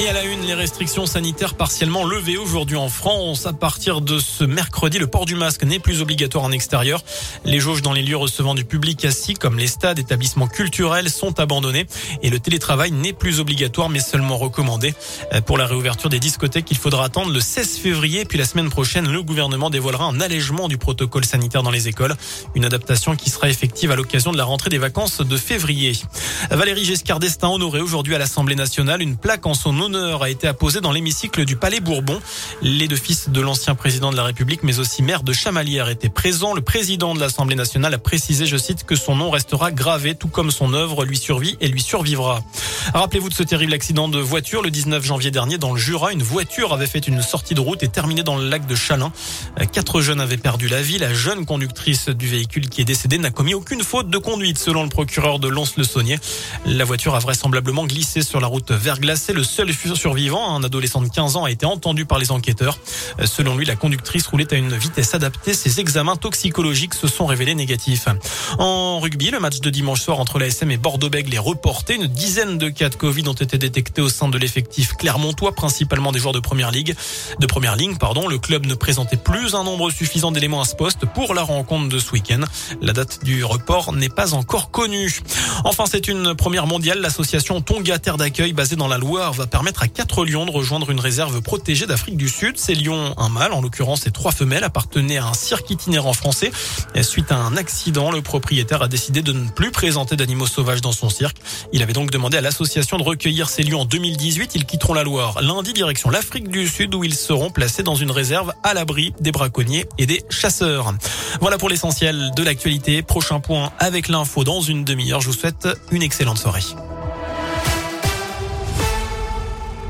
Et à la une, les restrictions sanitaires partiellement levées aujourd'hui en France. À partir de ce mercredi, le port du masque n'est plus obligatoire en extérieur. Les jauges dans les lieux recevant du public assis, comme les stades, établissements culturels, sont abandonnés. Et le télétravail n'est plus obligatoire, mais seulement recommandé. Pour la réouverture des discothèques, il faudra attendre le 16 février. Puis la semaine prochaine, le gouvernement dévoilera un allègement du protocole sanitaire dans les écoles. Une adaptation qui sera effective à l'occasion de la rentrée des vacances de février. Valérie Giscard d'Estaing honorée aujourd'hui à l'Assemblée nationale. Une plaque en son honneur a été apposée dans l'hémicycle du Palais Bourbon. Les deux fils de l'ancien président de la République, mais aussi maire de Chamalières, étaient présents. Le président de l'Assemblée nationale a précisé, je cite, que son nom restera gravé, tout comme son œuvre lui survit et lui survivra. Rappelez-vous de ce terrible accident de voiture le 19 janvier dernier dans le Jura. Une voiture avait fait une sortie de route et terminé dans le lac de Chalin. Quatre jeunes avaient perdu la vie. La jeune conductrice du véhicule qui est décédée n'a commis aucune faute de conduite, selon le procureur de Lons-le-Saunier. La voiture a vraisemblablement glissé sur la route verglacée. Le seul survivant, un adolescent de 15 ans, a été entendu par les enquêteurs. Selon lui, la conductrice roulait à une vitesse adaptée. Ses examens toxicologiques se sont révélés négatifs. En rugby, le match de dimanche soir entre l'ASM et Bordeaux-Bègles est reporté. Une dizaine de cas de Covid ont été détectés au sein de l'effectif clermontois, principalement des joueurs de première ligue, de première ligne, pardon. Le club ne présentait plus un nombre suffisant d'éléments à ce poste pour la rencontre de ce week-end. La date du report n'est pas encore connue. Enfin, c'est une première mondiale. L'association Tonga Terre d'accueil, basée dans la Loire, va permettre à quatre lions de rejoindre une réserve protégée d'Afrique du Sud. Ces lions, un mâle, en l'occurrence, et trois femelles, appartenaient à un cirque itinérant français. Et suite à un accident, le propriétaire a décidé de ne plus présenter d'animaux sauvages dans son cirque. Il avait donc demandé à l'association de recueillir ces lions en 2018. Ils quitteront la Loire lundi direction l'Afrique du Sud où ils seront placés dans une réserve à l'abri des braconniers et des chasseurs. Voilà pour l'essentiel de l'actualité. Prochain point avec l'info dans une demi-heure. Je vous souhaite une excellente soirée.